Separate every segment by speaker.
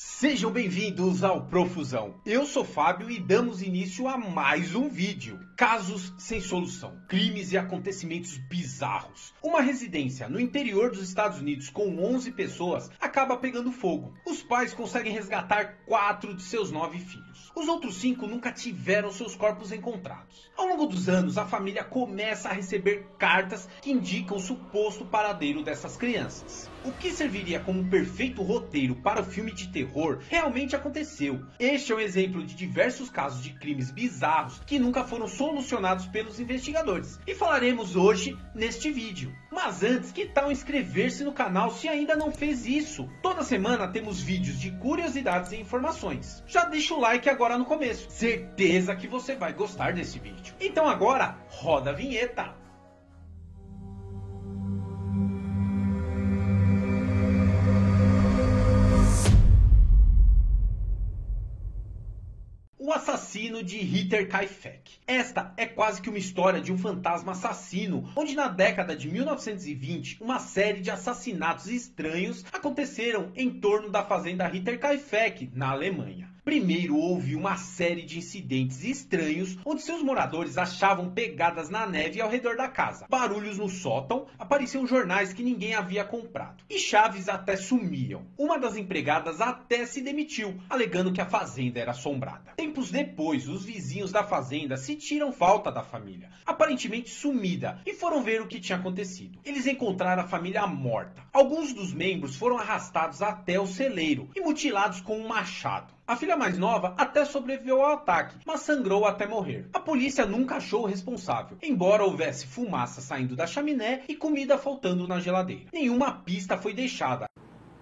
Speaker 1: Sejam bem-vindos ao Profusão. Eu sou Fábio e damos início a mais um vídeo. Casos sem solução, crimes e acontecimentos bizarros. Uma residência no interior dos Estados Unidos com 11 pessoas acaba pegando fogo. Os pais conseguem resgatar quatro de seus nove filhos. Os outros cinco nunca tiveram seus corpos encontrados. Ao longo dos anos, a família começa a receber cartas que indicam o suposto paradeiro dessas crianças. O que serviria como um perfeito roteiro para o filme de terror realmente aconteceu. Este é um exemplo de diversos casos de crimes bizarros que nunca foram solucionados pelos investigadores. E falaremos hoje neste vídeo. Mas antes, que tal inscrever-se no canal se ainda não fez isso? Toda semana temos vídeos de curiosidades e informações. Já deixa o like agora no começo. Certeza que você vai gostar desse vídeo. Então agora, roda a vinheta. Assassino de Ritter Kaifek. Esta é quase que uma história de um fantasma assassino, onde na década de 1920 uma série de assassinatos estranhos aconteceram em torno da fazenda Ritter Kaifek, na Alemanha. Primeiro houve uma série de incidentes estranhos onde seus moradores achavam pegadas na neve ao redor da casa, barulhos no sótão, apareciam jornais que ninguém havia comprado e chaves até sumiam. Uma das empregadas até se demitiu, alegando que a fazenda era assombrada. Tempos depois, os vizinhos da fazenda sentiram falta da família, aparentemente sumida, e foram ver o que tinha acontecido. Eles encontraram a família morta. Alguns dos membros foram arrastados até o celeiro e mutilados com um machado. A filha mais nova até sobreviveu ao ataque, mas sangrou até morrer. A polícia nunca achou o responsável, embora houvesse fumaça saindo da chaminé e comida faltando na geladeira. Nenhuma pista foi deixada.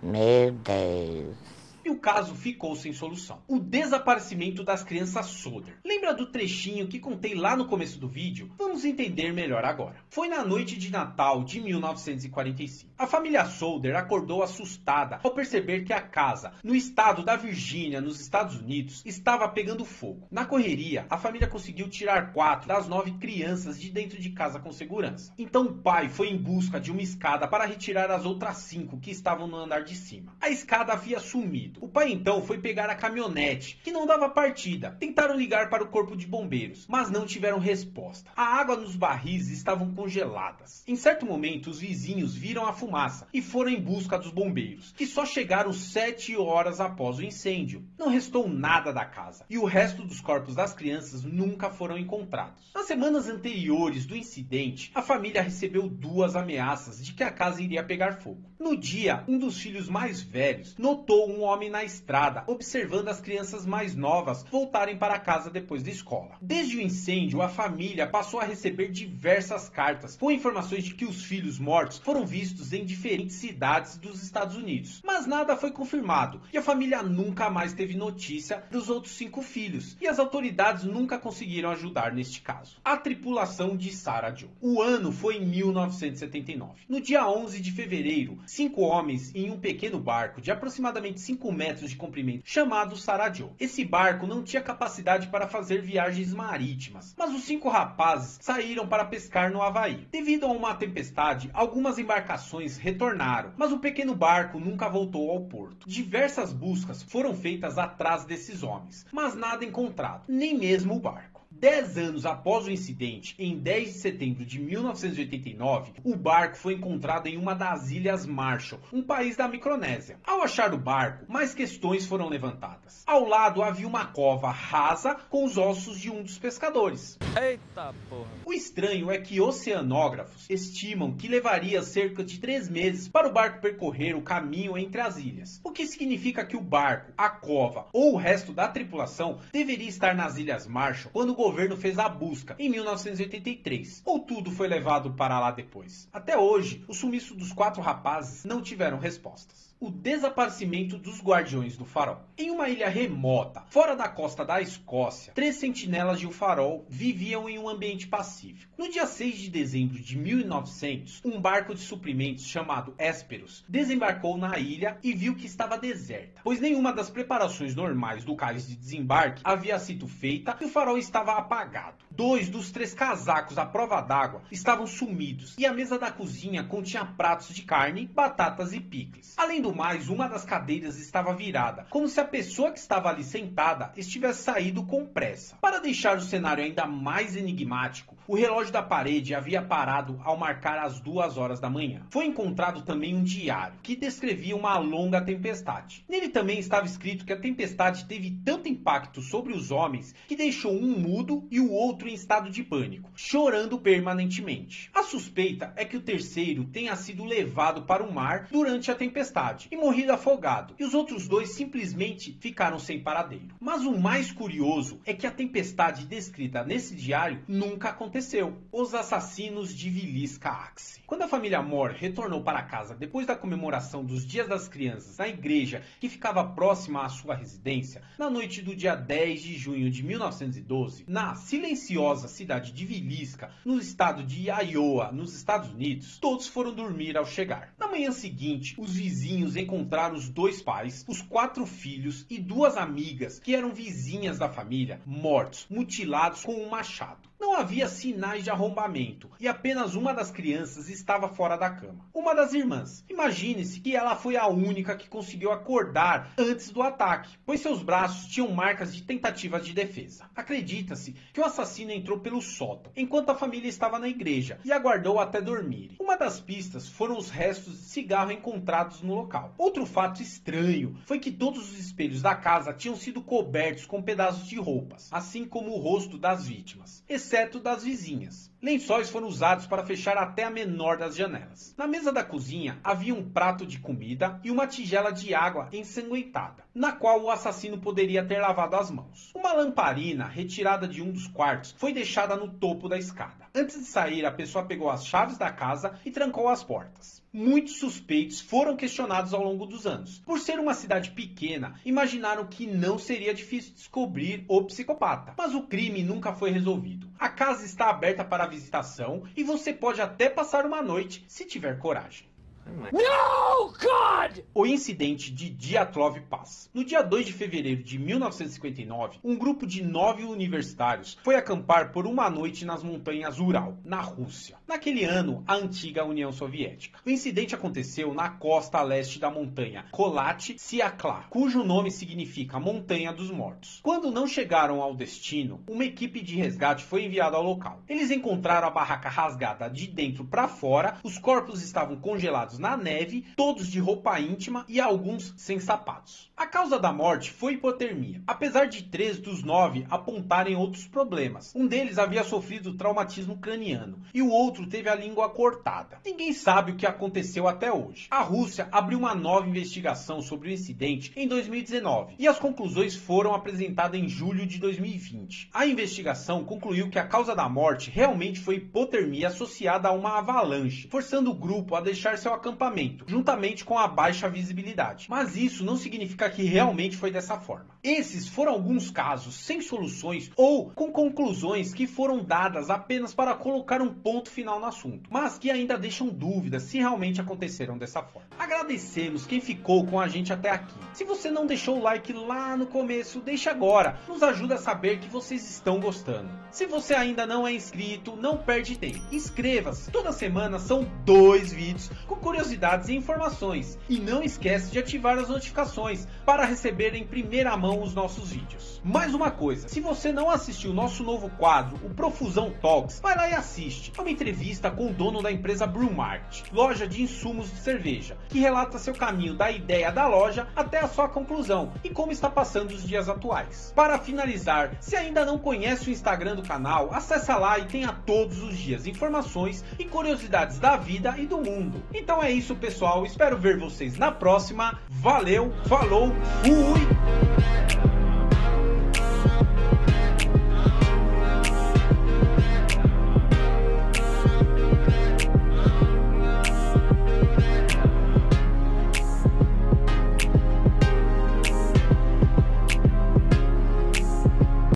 Speaker 2: Meu Deus.
Speaker 1: E o caso ficou sem solução. O desaparecimento das crianças Soder. Lembra do trechinho que contei lá no começo do vídeo? Vamos entender melhor agora. Foi na noite de Natal de 1945. A família Solder acordou assustada ao perceber que a casa, no estado da Virgínia, nos Estados Unidos, estava pegando fogo. Na correria, a família conseguiu tirar quatro das nove crianças de dentro de casa com segurança. Então o pai foi em busca de uma escada para retirar as outras cinco que estavam no andar de cima. A escada havia sumido. O pai então foi pegar a caminhonete, que não dava partida. Tentaram ligar para o corpo de bombeiros, mas não tiveram resposta. A água nos barris estavam congeladas. Em certo momento, os vizinhos viram a fumaça e foram em busca dos bombeiros, que só chegaram sete horas após o incêndio. Não restou nada da casa e o resto dos corpos das crianças nunca foram encontrados. Nas semanas anteriores do incidente, a família recebeu duas ameaças de que a casa iria pegar fogo. No dia, um dos filhos mais velhos notou um homem na estrada, observando as crianças mais novas voltarem para casa depois da escola. Desde o incêndio, a família passou a receber diversas cartas com informações de que os filhos mortos foram vistos em diferentes cidades dos Estados Unidos. Mas nada foi confirmado e a família nunca mais teve notícia dos outros cinco filhos e as autoridades nunca conseguiram ajudar neste caso. A tripulação de Sarah Joe. O ano foi em 1979. No dia 11 de fevereiro, cinco homens em um pequeno barco de aproximadamente 5 metros de comprimento chamado Sarah Joe. Esse barco não tinha capacidade para fazer viagens marítimas, mas os cinco rapazes saíram para pescar no Havaí. Devido a uma tempestade, algumas embarcações retornaram, mas o pequeno barco nunca voltou ao porto. Diversas buscas foram feitas atrás desses homens, mas nada encontrado, nem mesmo o barco. Dez anos após o incidente, em 10 de setembro de 1989, o barco foi encontrado em uma das ilhas Marshall, um país da Micronésia. Ao achar o barco, mais questões foram levantadas. Ao lado havia uma cova rasa com os ossos de um dos pescadores.
Speaker 3: Eita porra.
Speaker 1: O estranho é que oceanógrafos estimam que levaria cerca de três meses para o barco percorrer o caminho entre as ilhas, o que significa que o barco, a cova ou o resto da tripulação deveria estar nas ilhas Marshall quando o governo fez a busca em 1983, ou tudo foi levado para lá depois. Até hoje, o sumiço dos quatro rapazes não tiveram respostas. O desaparecimento dos guardiões do farol. Em uma ilha remota, fora da costa da Escócia, três sentinelas de um farol viviam em um ambiente pacífico. No dia 6 de dezembro de 1900, um barco de suprimentos chamado Hesperus desembarcou na ilha e viu que estava deserta, pois nenhuma das preparações normais do cais de desembarque havia sido feita e o farol estava apagado. Dois dos três casacos à prova d'água estavam sumidos e a mesa da cozinha continha pratos de carne, batatas e picles. Além do mais, uma das cadeiras estava virada, como se a pessoa que estava ali sentada estivesse saído com pressa. Para deixar o cenário ainda mais enigmático, o relógio da parede havia parado ao marcar as duas horas da manhã. Foi encontrado também um diário que descrevia uma longa tempestade. Nele também estava escrito que a tempestade teve tanto impacto sobre os homens que deixou um mudo e o outro em estado de pânico, chorando permanentemente. A suspeita é que o terceiro tenha sido levado para o mar durante a tempestade e morrido afogado, e os outros dois simplesmente ficaram sem paradeiro. Mas o mais curioso é que a tempestade descrita nesse diário nunca aconteceu. Os assassinos de Vilisca Axe. Quando a família Moore retornou para casa depois da comemoração dos Dias das Crianças na igreja que ficava próxima à sua residência, na noite do dia 10 de junho de 1912, na silenciosa cidade de Vilisca, no estado de Iowa, nos Estados Unidos, todos foram dormir ao chegar. Na manhã seguinte, os vizinhos encontraram os dois pais, os quatro filhos e duas amigas que eram vizinhas da família mortos, mutilados com um machado. Não havia sinais de arrombamento e apenas uma das crianças estava fora da cama. Uma das irmãs. Imagine-se que ela foi a única que conseguiu acordar antes do ataque, pois seus braços tinham marcas de tentativas de defesa. Acredita-se que o assassino entrou pelo sótão enquanto a família estava na igreja e aguardou até dormir. Uma das pistas foram os restos de cigarro encontrados no local. Outro fato estranho foi que todos os espelhos da casa tinham sido cobertos com pedaços de roupas, assim como o rosto das vítimas exceto das vizinhas. Lençóis foram usados para fechar até a menor das janelas. Na mesa da cozinha havia um prato de comida e uma tigela de água ensanguentada, na qual o assassino poderia ter lavado as mãos. Uma lamparina retirada de um dos quartos foi deixada no topo da escada. Antes de sair, a pessoa pegou as chaves da casa e trancou as portas. Muitos suspeitos foram questionados ao longo dos anos. Por ser uma cidade pequena, imaginaram que não seria difícil descobrir o psicopata. Mas o crime nunca foi resolvido. A casa está aberta para visitação e você pode até passar uma noite se tiver coragem.
Speaker 3: God!
Speaker 1: O incidente de Diatlov Pass. No dia 2 de fevereiro de 1959, um grupo de nove universitários foi acampar por uma noite nas montanhas Ural, na Rússia. Naquele ano, a antiga União Soviética. O incidente aconteceu na costa leste da montanha Kolat Siakla, cujo nome significa Montanha dos Mortos. Quando não chegaram ao destino, uma equipe de resgate foi enviada ao local. Eles encontraram a barraca rasgada de dentro para fora, os corpos estavam congelados na neve, todos de roupa íntima e alguns sem sapatos. A causa da morte foi hipotermia, apesar de três dos nove apontarem outros problemas. Um deles havia sofrido traumatismo craniano e o outro teve a língua cortada. Ninguém sabe o que aconteceu até hoje. A Rússia abriu uma nova investigação sobre o incidente em 2019 e as conclusões foram apresentadas em julho de 2020. A investigação concluiu que a causa da morte realmente foi hipotermia associada a uma avalanche, forçando o grupo a deixar seu acampamento, juntamente com a baixa visibilidade. Mas isso não significa que realmente foi dessa forma. Esses foram alguns casos sem soluções ou com conclusões que foram dadas apenas para colocar um ponto final no assunto, mas que ainda deixam dúvidas se realmente aconteceram dessa forma. Agradecemos quem ficou com a gente até aqui. Se você não deixou o like lá no começo, deixe agora. Nos ajuda a saber que vocês estão gostando. Se você ainda não é inscrito, não perde tempo. Inscreva-se. Toda semana são dois vídeos com curiosidades e informações. E não esquece de ativar as notificações para receber em primeira mão os nossos vídeos. Mais uma coisa, se você não assistiu o nosso novo quadro, o Profusão Talks, vai lá e assiste. É uma entrevista com o dono da empresa Brewmart, loja de insumos de cerveja, que relata seu caminho da ideia da loja até a sua conclusão e como está passando os dias atuais. Para finalizar, se ainda não conhece o Instagram do canal, acessa lá e tenha todos os dias informações e curiosidades da vida e do mundo. Então é isso, pessoal. Espero ver vocês na próxima. Valeu, falou, fui!